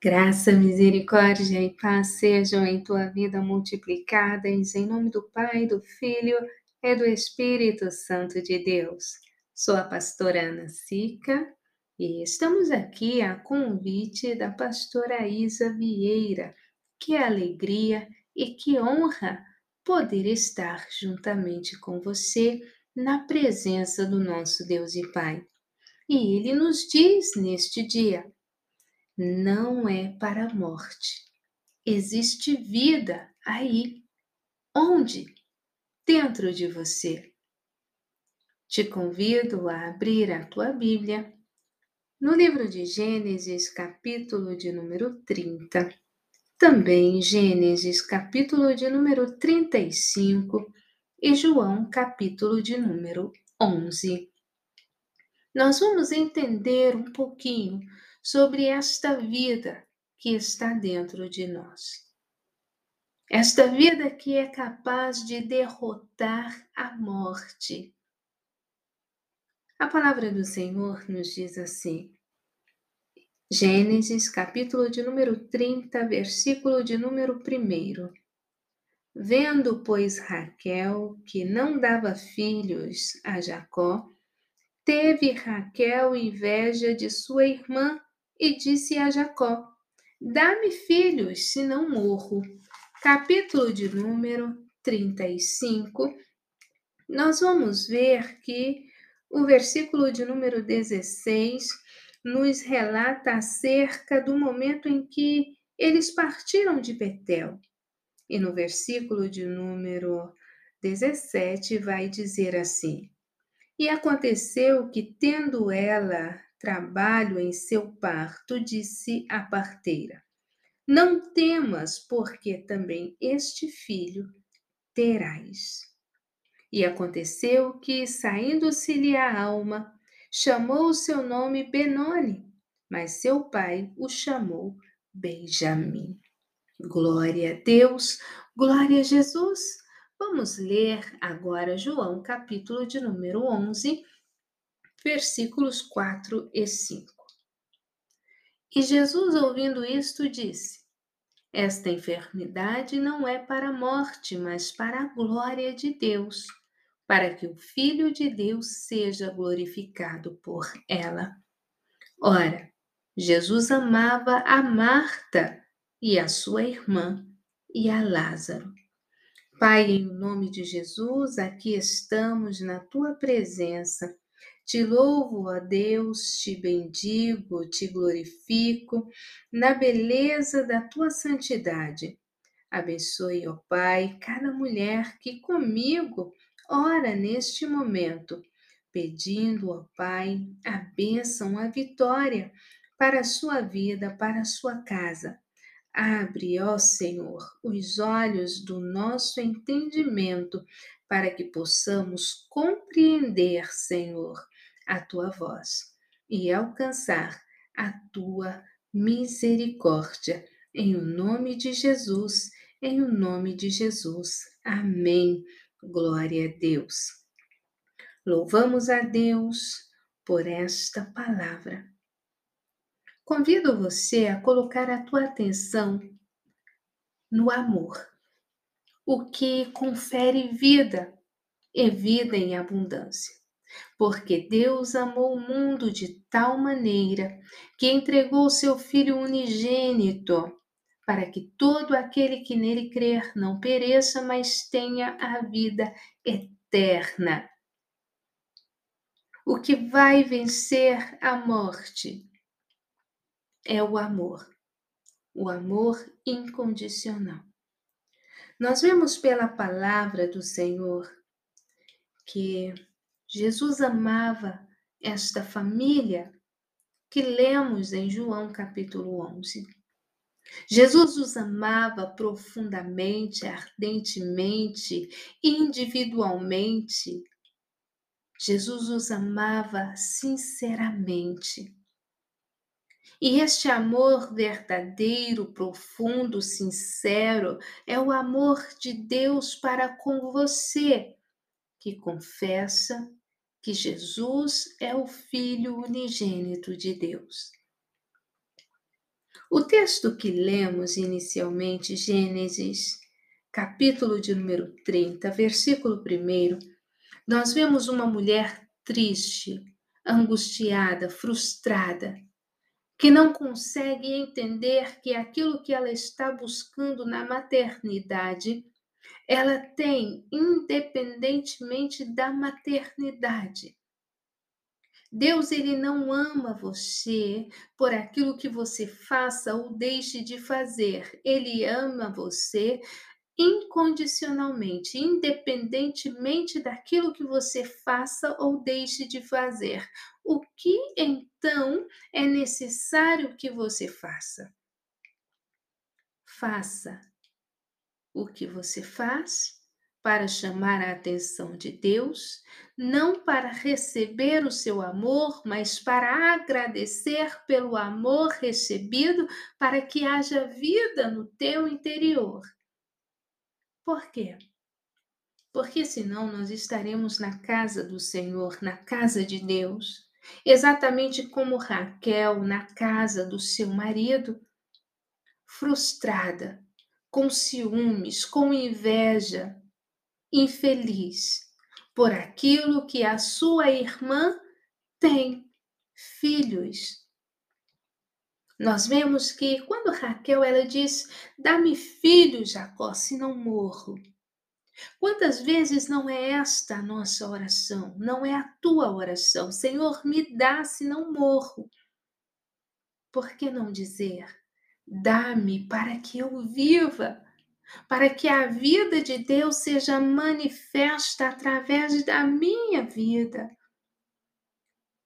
Graça, misericórdia e paz sejam em tua vida multiplicadas, em nome do Pai, do Filho e do Espírito Santo de Deus. Sou a pastora Ana Sica e estamos aqui a convite da pastora Isa Vieira. Que alegria e que honra poder estar juntamente com você na presença do nosso Deus e Pai. E ele nos diz neste dia: não é para a morte. Existe vida aí. Onde? Dentro de você. Te convido a abrir a tua Bíblia no livro de Gênesis, capítulo de número 30. Também Gênesis, capítulo de número 35 e João, capítulo de número 11. Nós vamos entender um pouquinho sobre esta vida que está dentro de nós. Esta vida que é capaz de derrotar a morte. A palavra do Senhor nos diz assim, Gênesis, capítulo de número 30, versículo de número 1. Vendo, pois, Raquel que não dava filhos a Jacó, teve Raquel inveja de sua irmã e disse a Jacó: Dá-me filhos, senão morro. Capítulo de número 35. Nós vamos ver que o versículo de número 16 nos relata acerca do momento em que eles partiram de Betel. E no versículo de número 17 vai dizer assim: E aconteceu que, tendo ela trabalho em seu parto, disse a parteira. Não temas, porque também este filho terás. E aconteceu que, saindo-se-lhe a alma, chamou o seu nome Benoni, mas seu pai o chamou Benjamim. Glória a Deus, glória a Jesus. Vamos ler agora João, capítulo de número 11, versículos 4 e 5. E Jesus, ouvindo isto, disse: Esta enfermidade não é para a morte, mas para a glória de Deus, para que o Filho de Deus seja glorificado por ela. Ora, Jesus amava a Marta e a sua irmã e a Lázaro. Pai, em nome de Jesus, aqui estamos na tua presença te louvo, ó Deus, te bendigo, te glorifico na beleza da tua santidade. Abençoe, ó Pai, cada mulher que comigo ora neste momento, pedindo, ó Pai, a bênção, a vitória para a sua vida, para a sua casa. Abre, ó Senhor, os olhos do nosso entendimento para que possamos compreender, Senhor, a tua voz e alcançar a tua misericórdia. Em o nome de Jesus, em o nome de Jesus. Amém. Glória a Deus. Louvamos a Deus por esta palavra. Convido você a colocar a tua atenção no amor, o que confere vida e vida em abundância. Porque Deus amou o mundo de tal maneira que entregou seu Filho unigênito, para que todo aquele que nele crer não pereça, mas tenha a vida eterna. O que vai vencer a morte é o amor, o amor incondicional. Nós vemos pela palavra do Senhor que Jesus amava esta família que lemos em João capítulo 11. Jesus os amava profundamente, ardentemente, individualmente. Jesus os amava sinceramente. E este amor verdadeiro, profundo, sincero, é o amor de Deus para com você, que confessa que Jesus é o Filho unigênito de Deus. O texto que lemos inicialmente, Gênesis, capítulo de número 30, versículo 1, nós vemos uma mulher triste, angustiada, frustrada, que não consegue entender que aquilo que ela está buscando na maternidade, ela tem independentemente da maternidade. Deus ele não ama você por aquilo que você faça ou deixe de fazer. Ele ama você incondicionalmente, independentemente daquilo que você faça ou deixe de fazer. O que então é necessário que você faça? Faça o que você faz para chamar a atenção de Deus, não para receber o seu amor, mas para agradecer pelo amor recebido, para que haja vida no teu interior. Por quê? Porque senão nós estaremos na casa do Senhor, na casa de Deus, exatamente como Raquel na casa do seu marido, frustrada, com ciúmes, com inveja, infeliz por aquilo que a sua irmã tem, filhos. Nós vemos que quando Raquel ela diz: "Dá-me filhos, Jacó, se não morro". Quantas vezes não é esta a nossa oração? Não é a tua oração. Senhor, me dá se não morro. Por que não dizer: Dá-me para que eu viva, para que a vida de Deus seja manifesta através da minha vida?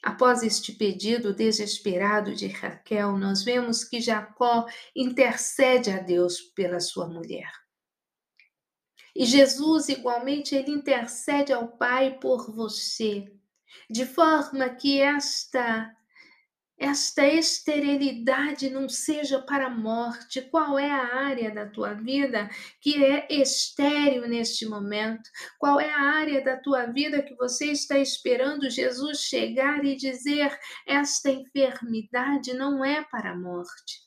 Após este pedido desesperado de Raquel, nós vemos que Jacó intercede a Deus pela sua mulher. E Jesus, igualmente, ele intercede ao Pai por você, de forma que esta esta esterilidade não seja para a morte. Qual é a área da tua vida que é estéril neste momento? Qual é a área da tua vida que você está esperando Jesus chegar e dizer: esta enfermidade não é para a morte?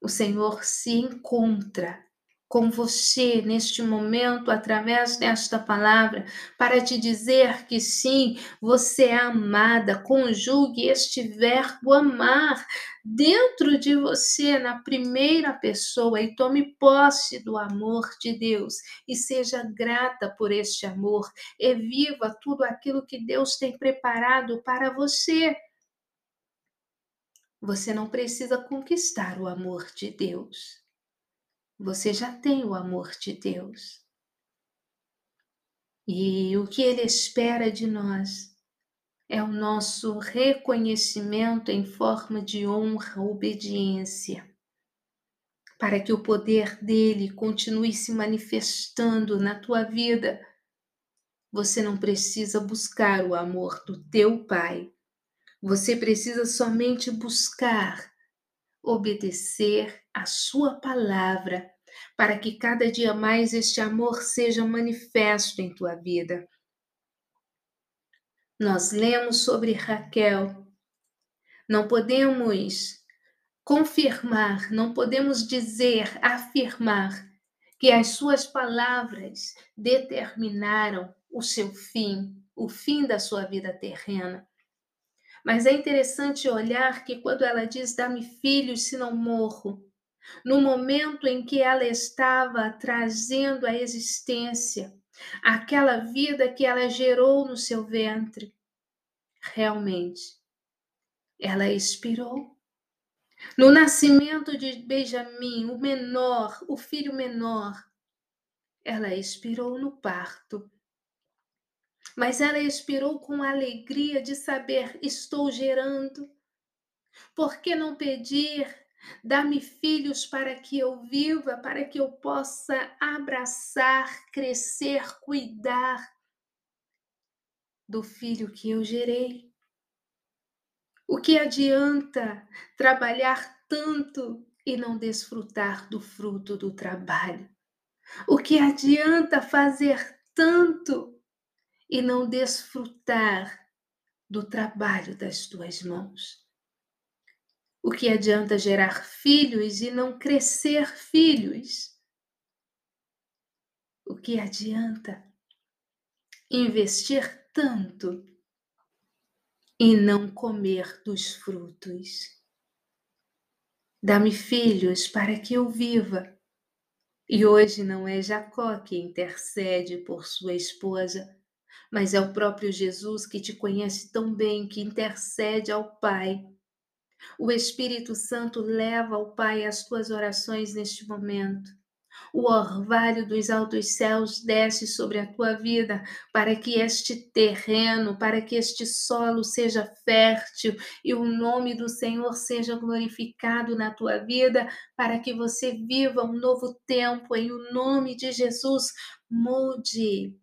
O Senhor se encontra com você neste momento, através desta palavra, para te dizer que sim, você é amada. Conjugue este verbo amar dentro de você, na primeira pessoa, e tome posse do amor de Deus e seja grata por este amor. E viva tudo aquilo que Deus tem preparado para você. Você não precisa conquistar o amor de Deus você já tem o amor de Deus. E o que Ele espera de nós é o nosso reconhecimento em forma de honra, obediência, para que o poder dele continue se manifestando na tua vida. Você não precisa buscar o amor do teu pai. Você precisa somente buscar obedecer a sua palavra, para que cada dia mais este amor seja manifesto em tua vida. Nós lemos sobre Raquel. Não podemos confirmar, não podemos dizer, afirmar que as suas palavras determinaram o seu fim, o fim da sua vida terrena. Mas é interessante olhar que quando ela diz: Dá-me filhos, se não morro, no momento em que ela estava trazendo à existência aquela vida que ela gerou no seu ventre, realmente ela expirou. No nascimento de Benjamim, o menor, o filho menor, ela expirou no parto mas ela expirou com a alegria de saber: estou gerando. Por que não pedir? Dá-me filhos para que eu viva, para que eu possa abraçar, crescer, cuidar do filho que eu gerei. O que adianta trabalhar tanto e não desfrutar do fruto do trabalho? O que adianta fazer tanto e não desfrutar do trabalho das tuas mãos. O que adianta gerar filhos e não crescer filhos? O que adianta investir tanto e não comer dos frutos? Dá-me filhos para que eu viva. E hoje não é Jacó que intercede por sua esposa, mas é o próprio Jesus que te conhece tão bem que intercede ao Pai o Espírito Santo leva ao Pai as tuas orações neste momento. O orvalho dos altos céus desce sobre a tua vida para que este terreno, para que este solo seja fértil e o nome do Senhor seja glorificado na tua vida, para que você viva um novo tempo em o nome de Jesus. Mude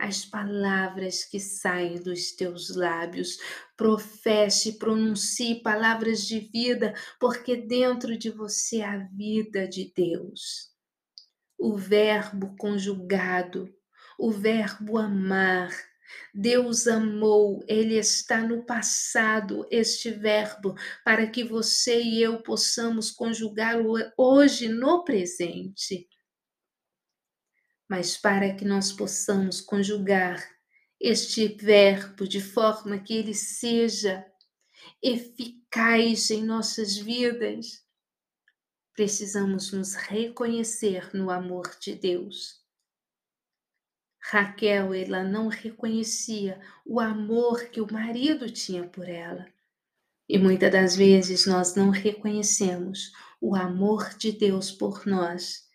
as palavras que saem dos teus lábios. Professe, pronuncie palavras de vida, porque dentro de você há vida de Deus. O verbo conjugado, o verbo amar. Deus amou, ele está no passado, este verbo, para que você e eu possamos conjugá-lo hoje no presente mas para que nós possamos conjugar este verbo de forma que ele seja eficaz em nossas vidas, precisamos nos reconhecer no amor de Deus. Raquel, ela não reconhecia o amor que o marido tinha por ela. E muitas das vezes nós não reconhecemos o amor de Deus por nós,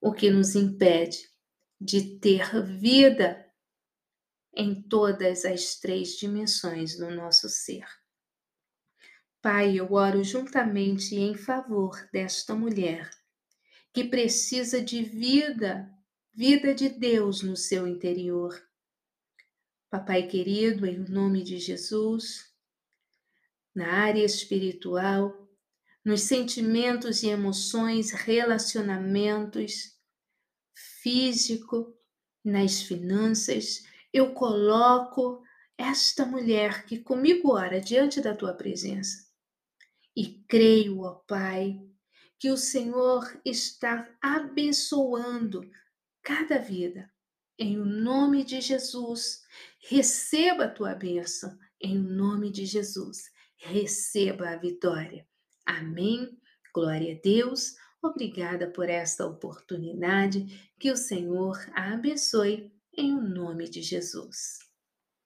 o que nos impede de ter vida em todas as três dimensões do nosso ser. Pai, eu oro juntamente em favor desta mulher que precisa de vida, vida de Deus no seu interior. Papai querido, em nome de Jesus, na área espiritual, nos sentimentos e emoções, relacionamentos, físico, nas finanças, eu coloco esta mulher que comigo ora diante da tua presença. E creio, ó Pai, que o Senhor está abençoando cada vida. Em o nome de Jesus, receba a tua bênção. Em o nome de Jesus, receba a vitória. Amém. Glória a Deus. Obrigada por esta oportunidade. Que o Senhor a abençoe em o nome de Jesus.